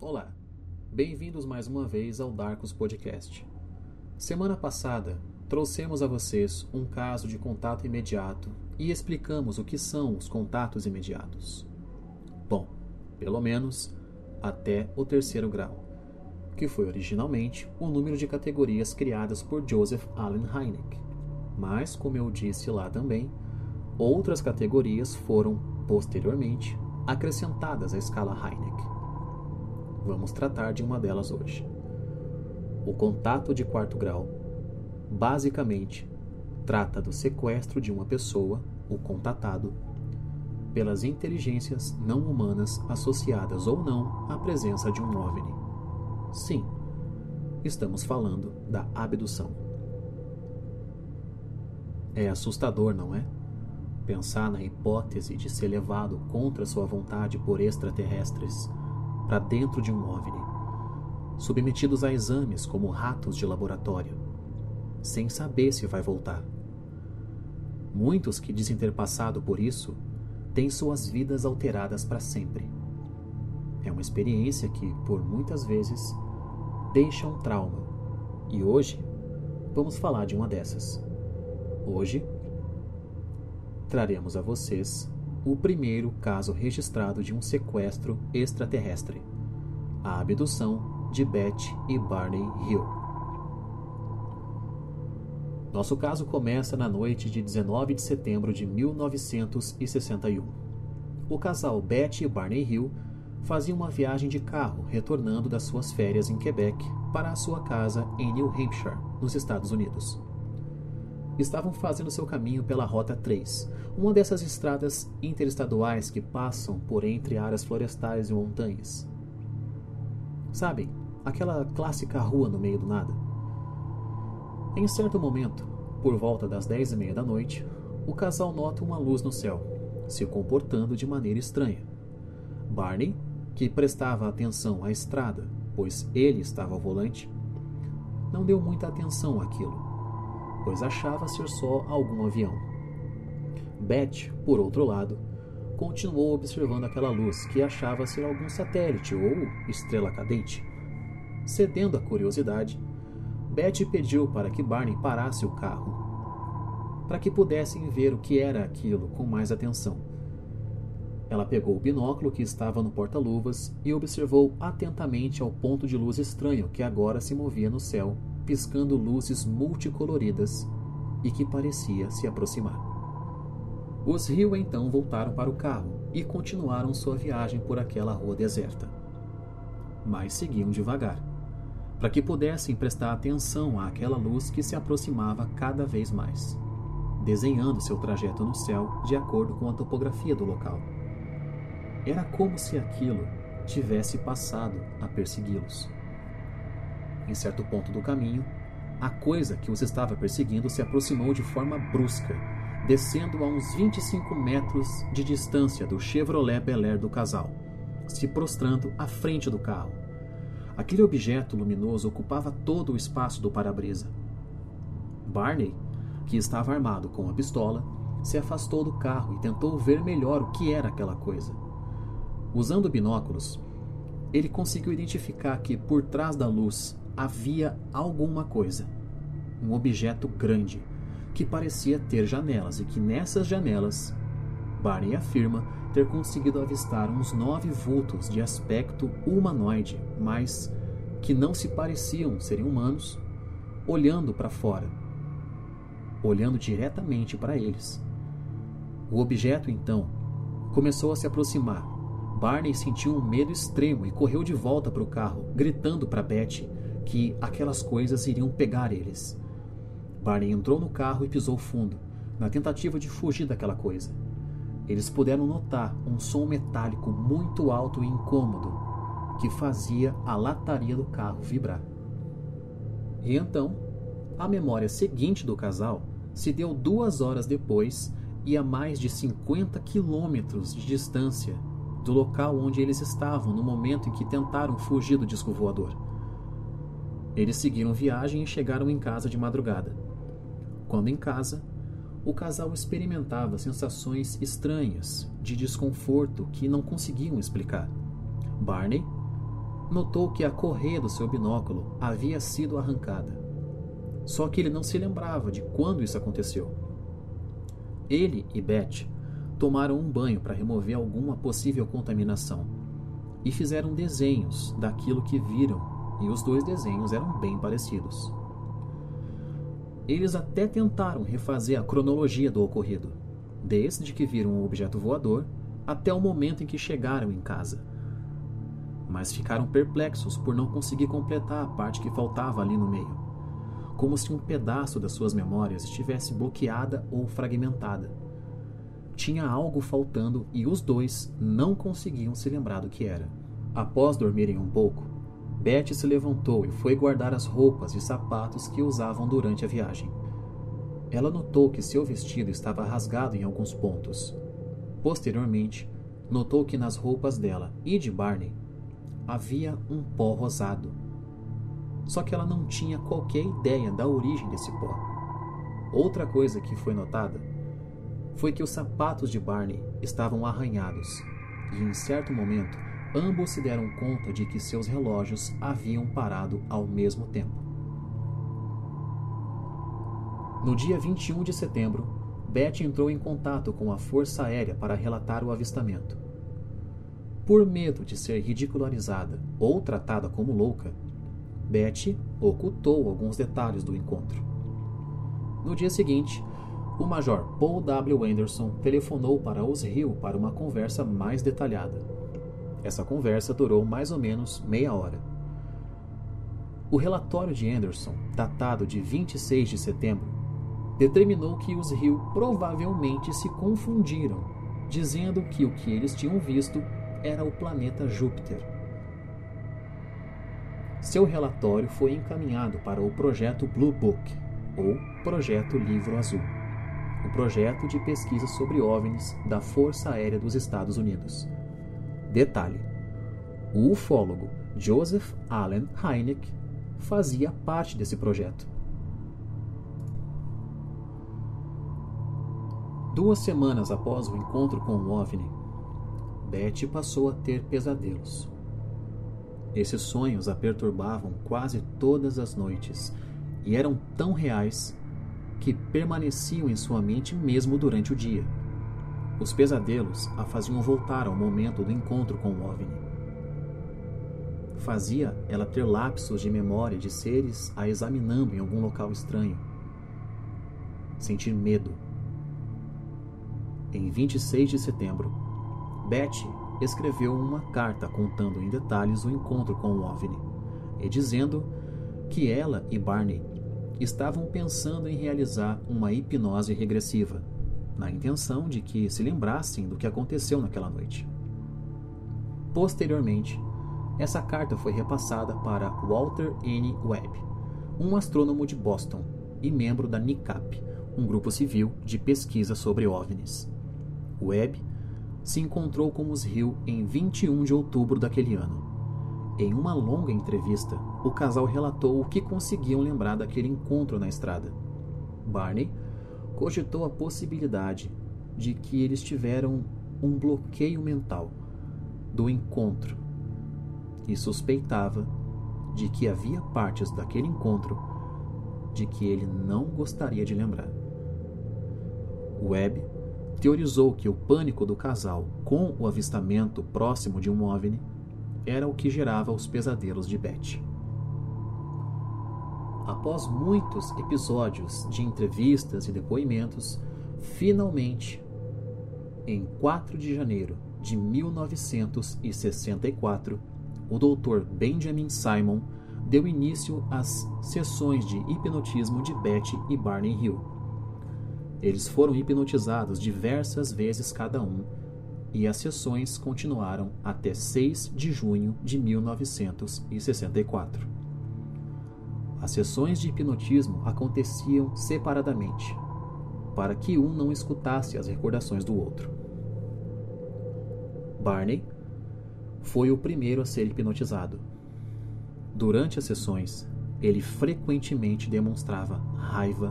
Olá, bem-vindos mais uma vez ao Darkus Podcast. Semana passada, trouxemos a vocês um caso de contato imediato e explicamos o que são os contatos imediatos. Bom, pelo menos até o terceiro grau, que foi originalmente o número de categorias criadas por Joseph Allen Hynek. Mas, como eu disse lá também, outras categorias foram, posteriormente, acrescentadas à escala Hynek. Vamos tratar de uma delas hoje. O contato de quarto grau, basicamente, trata do sequestro de uma pessoa, o contatado, pelas inteligências não humanas associadas ou não à presença de um OVNI. Sim, estamos falando da abdução. É assustador, não é? Pensar na hipótese de ser levado contra sua vontade por extraterrestres para dentro de um OVNI, submetidos a exames como ratos de laboratório, sem saber se vai voltar. Muitos que dizem ter passado por isso têm suas vidas alteradas para sempre. É uma experiência que, por muitas vezes, deixa um trauma. E hoje, vamos falar de uma dessas. Hoje, traremos a vocês o primeiro caso registrado de um sequestro extraterrestre: a abdução de Beth e Barney Hill. Nosso caso começa na noite de 19 de setembro de 1961. O casal Beth e Barney Hill faziam uma viagem de carro retornando das suas férias em Quebec para a sua casa em New Hampshire, nos Estados Unidos estavam fazendo seu caminho pela Rota 3, uma dessas estradas interestaduais que passam por entre áreas florestais e montanhas. Sabem, aquela clássica rua no meio do nada. Em certo momento, por volta das dez e meia da noite, o casal nota uma luz no céu, se comportando de maneira estranha. Barney, que prestava atenção à estrada, pois ele estava ao volante, não deu muita atenção àquilo pois achava ser só algum avião. Beth, por outro lado, continuou observando aquela luz que achava ser algum satélite ou estrela cadente. Cedendo à curiosidade, Beth pediu para que Barney parasse o carro, para que pudessem ver o que era aquilo com mais atenção. Ela pegou o binóculo que estava no porta-luvas e observou atentamente ao ponto de luz estranho que agora se movia no céu piscando luzes multicoloridas e que parecia se aproximar. Os Rio então voltaram para o carro e continuaram sua viagem por aquela rua deserta. Mas seguiam devagar, para que pudessem prestar atenção àquela luz que se aproximava cada vez mais, desenhando seu trajeto no céu de acordo com a topografia do local. Era como se aquilo tivesse passado a persegui-los. Em certo ponto do caminho, a coisa que os estava perseguindo se aproximou de forma brusca, descendo a uns 25 metros de distância do Chevrolet Bel Air do casal, se prostrando à frente do carro. Aquele objeto luminoso ocupava todo o espaço do para-brisa. Barney, que estava armado com a pistola, se afastou do carro e tentou ver melhor o que era aquela coisa. Usando binóculos, ele conseguiu identificar que por trás da luz havia alguma coisa, um objeto grande, que parecia ter janelas e que nessas janelas, Barney afirma ter conseguido avistar uns nove vultos de aspecto humanoide, mas que não se pareciam serem humanos, olhando para fora, olhando diretamente para eles. O objeto então começou a se aproximar. Barney sentiu um medo extremo e correu de volta para o carro, gritando para Betty que aquelas coisas iriam pegar eles. Barney entrou no carro e pisou fundo, na tentativa de fugir daquela coisa. Eles puderam notar um som metálico muito alto e incômodo que fazia a lataria do carro vibrar. E então, a memória seguinte do casal se deu duas horas depois e a mais de 50 quilômetros de distância do local onde eles estavam no momento em que tentaram fugir do disco voador. Eles seguiram viagem e chegaram em casa de madrugada. Quando em casa, o casal experimentava sensações estranhas de desconforto que não conseguiam explicar. Barney notou que a correia do seu binóculo havia sido arrancada. Só que ele não se lembrava de quando isso aconteceu. Ele e Beth tomaram um banho para remover alguma possível contaminação e fizeram desenhos daquilo que viram, e os dois desenhos eram bem parecidos. Eles até tentaram refazer a cronologia do ocorrido, desde que viram o objeto voador até o momento em que chegaram em casa. Mas ficaram perplexos por não conseguir completar a parte que faltava ali no meio, como se um pedaço das suas memórias estivesse bloqueada ou fragmentada. Tinha algo faltando e os dois não conseguiam se lembrar do que era. Após dormirem um pouco, Betty se levantou e foi guardar as roupas e sapatos que usavam durante a viagem. Ela notou que seu vestido estava rasgado em alguns pontos. Posteriormente, notou que nas roupas dela e de Barney havia um pó rosado. Só que ela não tinha qualquer ideia da origem desse pó. Outra coisa que foi notada foi que os sapatos de Barney estavam arranhados, e em certo momento ambos se deram conta de que seus relógios haviam parado ao mesmo tempo. No dia 21 de setembro, Beth entrou em contato com a Força Aérea para relatar o avistamento. Por medo de ser ridicularizada ou tratada como louca, Beth ocultou alguns detalhes do encontro. No dia seguinte, o Major Paul W. Anderson telefonou para os Hill para uma conversa mais detalhada. Essa conversa durou mais ou menos meia hora. O relatório de Anderson, datado de 26 de setembro, determinou que os Hill provavelmente se confundiram, dizendo que o que eles tinham visto era o planeta Júpiter. Seu relatório foi encaminhado para o projeto Blue Book, ou Projeto Livro Azul o projeto de pesquisa sobre OVNIs da Força Aérea dos Estados Unidos. Detalhe: o ufólogo Joseph Allen Hynek fazia parte desse projeto. Duas semanas após o encontro com o OVNI, Betty passou a ter pesadelos. Esses sonhos a perturbavam quase todas as noites e eram tão reais que permaneciam em sua mente mesmo durante o dia. Os pesadelos a faziam voltar ao momento do encontro com o OVNI. Fazia ela ter lapsos de memória de seres a examinando em algum local estranho. Sentir medo. Em 26 de setembro, Betty escreveu uma carta contando em detalhes o encontro com o OVNI e dizendo que ela e Barney estavam pensando em realizar uma hipnose regressiva, na intenção de que se lembrassem do que aconteceu naquela noite. Posteriormente, essa carta foi repassada para Walter N. Webb, um astrônomo de Boston e membro da NICAP, um grupo civil de pesquisa sobre OVNIs. Webb se encontrou com os Hill em 21 de outubro daquele ano em uma longa entrevista, o casal relatou o que conseguiam lembrar daquele encontro na estrada. Barney cogitou a possibilidade de que eles tiveram um bloqueio mental do encontro e suspeitava de que havia partes daquele encontro de que ele não gostaria de lembrar. Webb teorizou que o pânico do casal com o avistamento próximo de um OVNI era o que gerava os pesadelos de Beth. Após muitos episódios de entrevistas e depoimentos, finalmente, em 4 de janeiro de 1964, o Dr. Benjamin Simon deu início às sessões de hipnotismo de Beth e Barney Hill. Eles foram hipnotizados diversas vezes cada um e as sessões continuaram até 6 de junho de 1964. As sessões de hipnotismo aconteciam separadamente, para que um não escutasse as recordações do outro. Barney foi o primeiro a ser hipnotizado. Durante as sessões, ele frequentemente demonstrava raiva,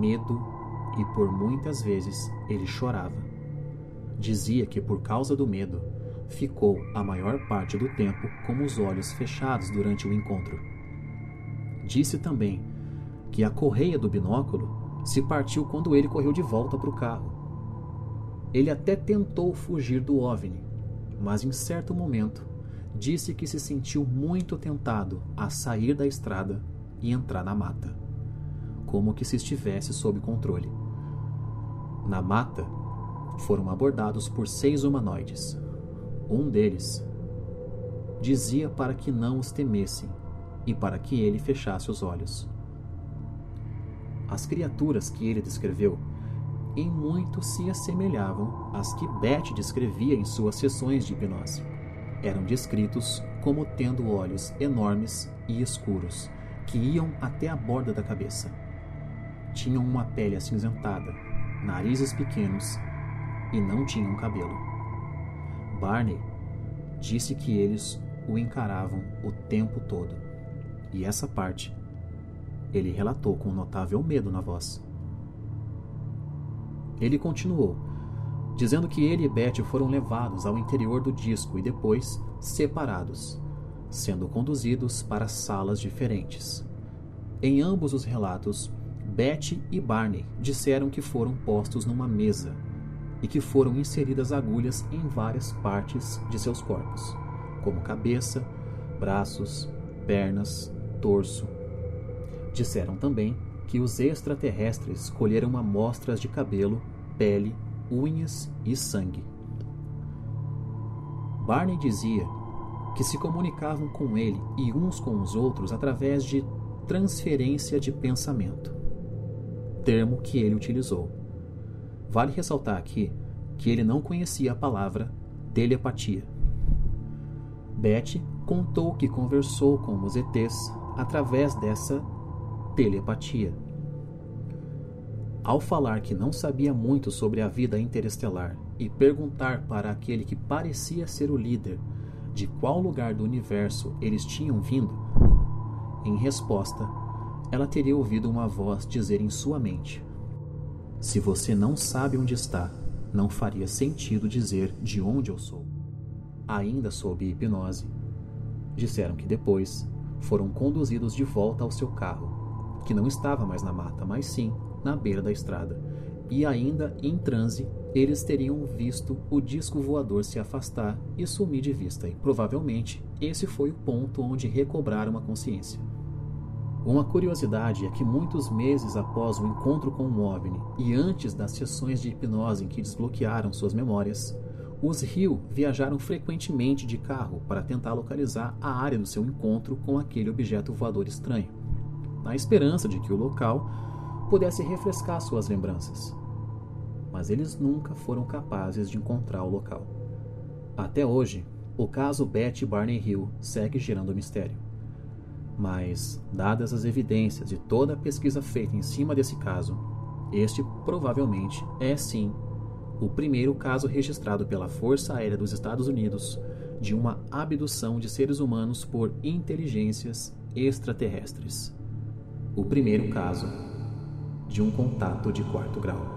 medo e por muitas vezes ele chorava. Dizia que por causa do medo, ficou a maior parte do tempo com os olhos fechados durante o encontro. Disse também que a correia do binóculo se partiu quando ele correu de volta para o carro. Ele até tentou fugir do OVNI, mas em certo momento disse que se sentiu muito tentado a sair da estrada e entrar na mata, como que se estivesse sob controle. Na mata, foram abordados por seis humanoides. Um deles dizia para que não os temessem e para que ele fechasse os olhos. As criaturas que ele descreveu em muito se assemelhavam às que Beth descrevia em suas sessões de hipnose. Eram descritos como tendo olhos enormes e escuros, que iam até a borda da cabeça. Tinham uma pele acinzentada, narizes pequenos e não tinham cabelo. Barney disse que eles o encaravam o tempo todo, e essa parte ele relatou com notável medo na voz. Ele continuou, dizendo que ele e Betty foram levados ao interior do disco e depois separados, sendo conduzidos para salas diferentes. Em ambos os relatos, Betty e Barney disseram que foram postos numa mesa e que foram inseridas agulhas em várias partes de seus corpos, como cabeça, braços, pernas, torso. Disseram também que os extraterrestres colheram amostras de cabelo, pele, unhas e sangue. Barney dizia que se comunicavam com ele e uns com os outros através de transferência de pensamento, termo que ele utilizou. Vale ressaltar aqui que ele não conhecia a palavra telepatia. Beth contou que conversou com os ETs através dessa telepatia. Ao falar que não sabia muito sobre a vida interestelar e perguntar para aquele que parecia ser o líder de qual lugar do universo eles tinham vindo, em resposta, ela teria ouvido uma voz dizer em sua mente: Se você não sabe onde está, não faria sentido dizer de onde eu sou. Ainda sob hipnose, disseram que depois foram conduzidos de volta ao seu carro, que não estava mais na mata, mas sim na beira da estrada. E ainda em transe, eles teriam visto o disco voador se afastar e sumir de vista, e provavelmente esse foi o ponto onde recobraram a consciência. Uma curiosidade é que muitos meses após o encontro com o OVNI e antes das sessões de hipnose em que desbloquearam suas memórias, os Hill viajaram frequentemente de carro para tentar localizar a área do seu encontro com aquele objeto voador estranho, na esperança de que o local pudesse refrescar suas lembranças. Mas eles nunca foram capazes de encontrar o local. Até hoje, o caso Betty Barney Hill segue gerando mistério. Mas, dadas as evidências e toda a pesquisa feita em cima desse caso, este provavelmente é sim o primeiro caso registrado pela Força Aérea dos Estados Unidos de uma abdução de seres humanos por inteligências extraterrestres. O primeiro caso de um contato de quarto grau.